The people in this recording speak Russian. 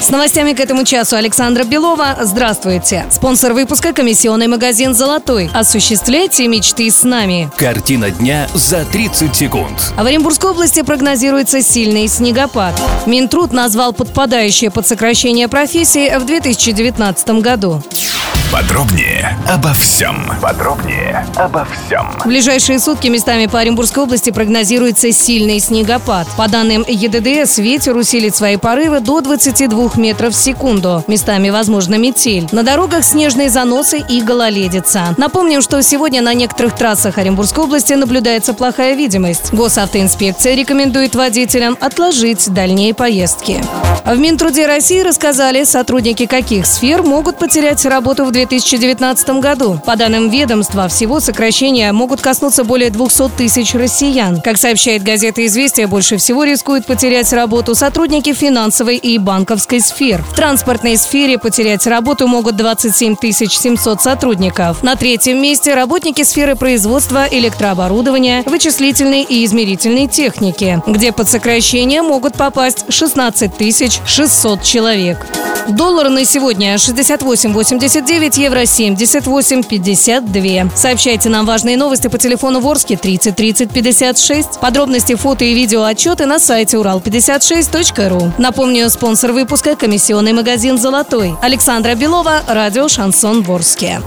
С новостями к этому часу Александра Белова. Здравствуйте. Спонсор выпуска – комиссионный магазин «Золотой». Осуществляйте мечты с нами. Картина дня за 30 секунд. А в Оренбургской области прогнозируется сильный снегопад. Минтруд назвал подпадающее под сокращение профессии в 2019 году. Подробнее обо всем. Подробнее обо всем. В ближайшие сутки местами по Оренбургской области прогнозируется сильный снегопад. По данным ЕДДС, ветер усилит свои порывы до 22 метров в секунду. Местами возможна метель. На дорогах снежные заносы и гололедица. Напомним, что сегодня на некоторых трассах Оренбургской области наблюдается плохая видимость. Госавтоинспекция рекомендует водителям отложить дальние поездки. В Минтруде России рассказали, сотрудники каких сфер могут потерять работу в 2019 году. По данным ведомства, всего сокращения могут коснуться более 200 тысяч россиян. Как сообщает газета «Известия», больше всего рискуют потерять работу сотрудники финансовой и банковской сфер. В транспортной сфере потерять работу могут 27 700 сотрудников. На третьем месте работники сферы производства, электрооборудования, вычислительной и измерительной техники, где под сокращение могут попасть 16 600 человек. Доллар на сегодня 68,89, евро 78,52. Сообщайте нам важные новости по телефону Ворске 30 30 56. Подробности, фото и видео отчеты на сайте урал56.ру. Напомню, спонсор выпуска – комиссионный магазин «Золотой». Александра Белова, радио «Шансон Ворске».